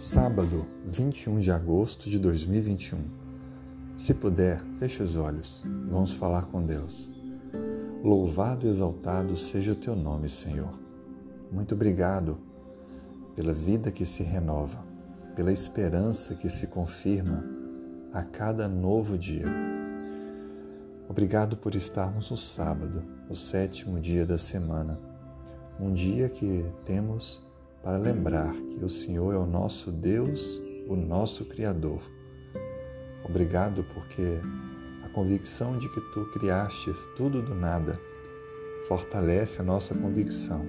Sábado, 21 de agosto de 2021. Se puder, feche os olhos. Vamos falar com Deus. Louvado e exaltado seja o teu nome, Senhor. Muito obrigado pela vida que se renova, pela esperança que se confirma a cada novo dia. Obrigado por estarmos no sábado, o sétimo dia da semana, um dia que temos para lembrar que o Senhor é o nosso Deus, o nosso Criador. Obrigado porque a convicção de que tu criastes tudo do nada fortalece a nossa convicção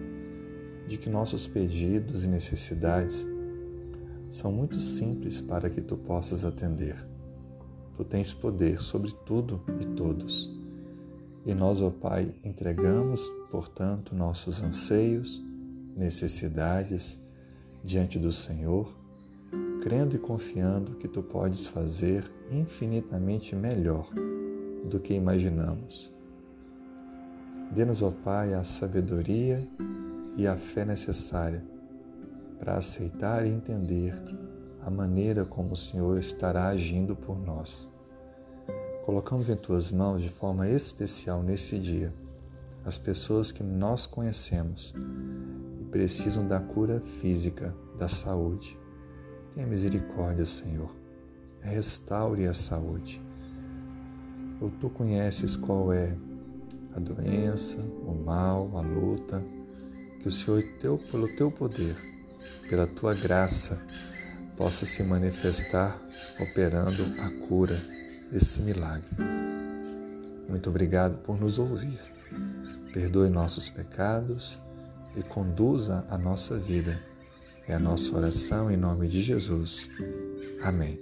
de que nossos pedidos e necessidades são muito simples para que tu possas atender. Tu tens poder sobre tudo e todos. E nós, ó Pai, entregamos, portanto, nossos anseios, necessidades diante do Senhor, crendo e confiando que tu podes fazer infinitamente melhor do que imaginamos. Dê-nos, ó Pai, a sabedoria e a fé necessária para aceitar e entender a maneira como o Senhor estará agindo por nós. Colocamos em tuas mãos de forma especial nesse dia as pessoas que nós conhecemos precisam da cura física, da saúde. Tenha misericórdia, Senhor. Restaure a saúde. Ou tu conheces qual é a doença, o mal, a luta, que o Senhor, teu, pelo teu poder, pela tua graça, possa se manifestar operando a cura, esse milagre. Muito obrigado por nos ouvir. Perdoe nossos pecados e conduza a nossa vida. É a nossa oração em nome de Jesus. Amém.